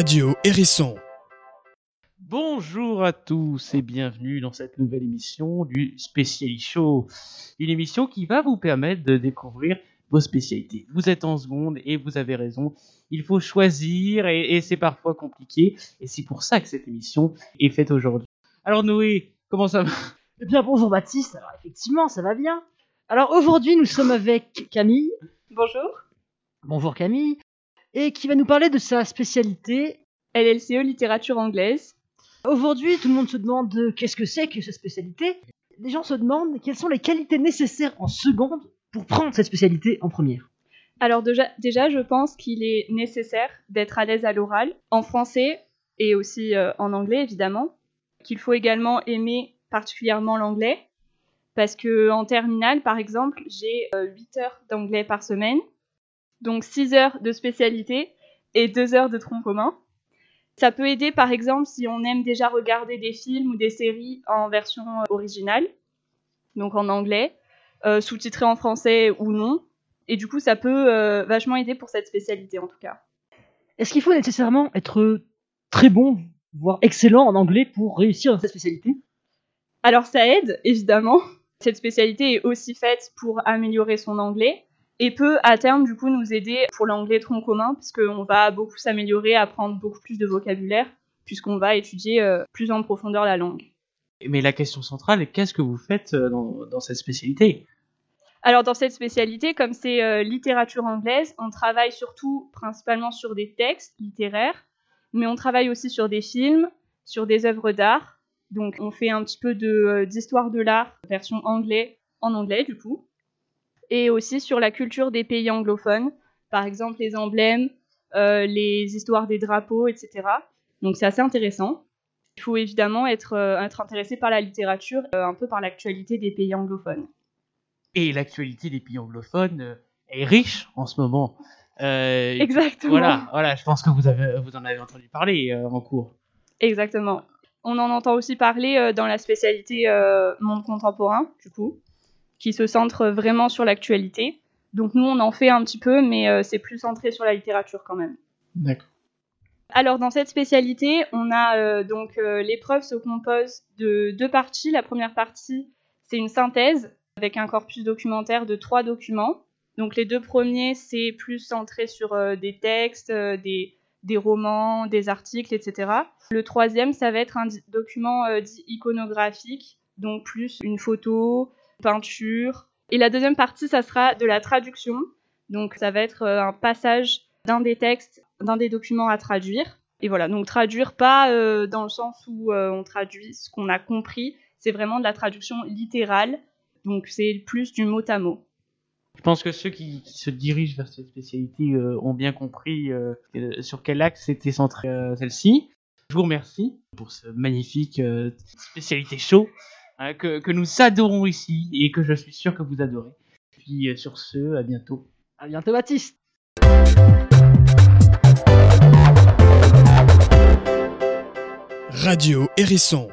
Radio Hérisson. Bonjour à tous et bienvenue dans cette nouvelle émission du Special Show. Une émission qui va vous permettre de découvrir vos spécialités. Vous êtes en seconde et vous avez raison. Il faut choisir et, et c'est parfois compliqué. Et c'est pour ça que cette émission est faite aujourd'hui. Alors Noé, comment ça va? Eh bien, bonjour Baptiste. Alors, effectivement, ça va bien. Alors, aujourd'hui, nous sommes avec Camille. Bonjour. Bonjour Camille. Et qui va nous parler de sa spécialité. LLCE littérature anglaise. Aujourd'hui, tout le monde se demande euh, qu'est-ce que c'est que cette spécialité? Les gens se demandent quelles sont les qualités nécessaires en seconde pour prendre cette spécialité en première? Alors déjà, déjà je pense qu'il est nécessaire d'être à l'aise à l'oral, en français et aussi euh, en anglais évidemment. Qu'il faut également aimer particulièrement l'anglais, parce que en terminale par exemple, j'ai euh, 8 heures d'anglais par semaine, donc 6 heures de spécialité et 2 heures de tronc commun. Ça peut aider par exemple si on aime déjà regarder des films ou des séries en version euh, originale, donc en anglais, euh, sous-titré en français ou non. Et du coup, ça peut euh, vachement aider pour cette spécialité en tout cas. Est-ce qu'il faut nécessairement être très bon, voire excellent en anglais pour réussir dans cette spécialité? Alors ça aide, évidemment. Cette spécialité est aussi faite pour améliorer son anglais et peut à terme du coup nous aider pour l'anglais tronc commun puisqu'on va beaucoup s'améliorer, apprendre beaucoup plus de vocabulaire puisqu'on va étudier euh, plus en profondeur la langue. Mais la question centrale est qu'est-ce que vous faites euh, dans, dans cette spécialité? Alors dans cette spécialité, comme c'est euh, littérature anglaise, on travaille surtout principalement sur des textes littéraires, mais on travaille aussi sur des films, sur des œuvres d'art. Donc on fait un petit peu de euh, d'histoire de l'art version anglais en anglais du coup, et aussi sur la culture des pays anglophones, par exemple les emblèmes, euh, les histoires des drapeaux, etc. Donc c'est assez intéressant. Il faut évidemment être, euh, être intéressé par la littérature, euh, un peu par l'actualité des pays anglophones. Et l'actualité des pays anglophones est riche en ce moment. Exactement. Voilà, voilà, je pense que vous, avez, vous en avez entendu parler en cours. Exactement. On en entend aussi parler dans la spécialité monde contemporain, du coup, qui se centre vraiment sur l'actualité. Donc nous, on en fait un petit peu, mais euh, c'est plus centré sur la littérature quand même. D'accord. Alors dans cette spécialité, on a euh, donc euh, l'épreuve se compose de deux parties. La première partie, c'est une synthèse avec un corpus documentaire de trois documents. Donc les deux premiers, c'est plus centré sur euh, des textes, des, des romans, des articles, etc. Le troisième, ça va être un document dit iconographique, donc plus une photo, peinture. Et la deuxième partie, ça sera de la traduction. Donc ça va être euh, un passage d'un des textes, d'un des documents à traduire. Et voilà, donc traduire pas euh, dans le sens où euh, on traduit ce qu'on a compris, c'est vraiment de la traduction littérale. Donc c'est plus du mot à mot. Je pense que ceux qui, se dirigent vers cette spécialité ont bien compris sur quel axe était centrée celle-ci. Je vous remercie pour ce magnifique spécialité show hein, que, que nous adorons ici et que je suis sûr que vous adorez. Puis euh, sur ce, à bientôt. À bientôt Baptiste. Radio Hérisson.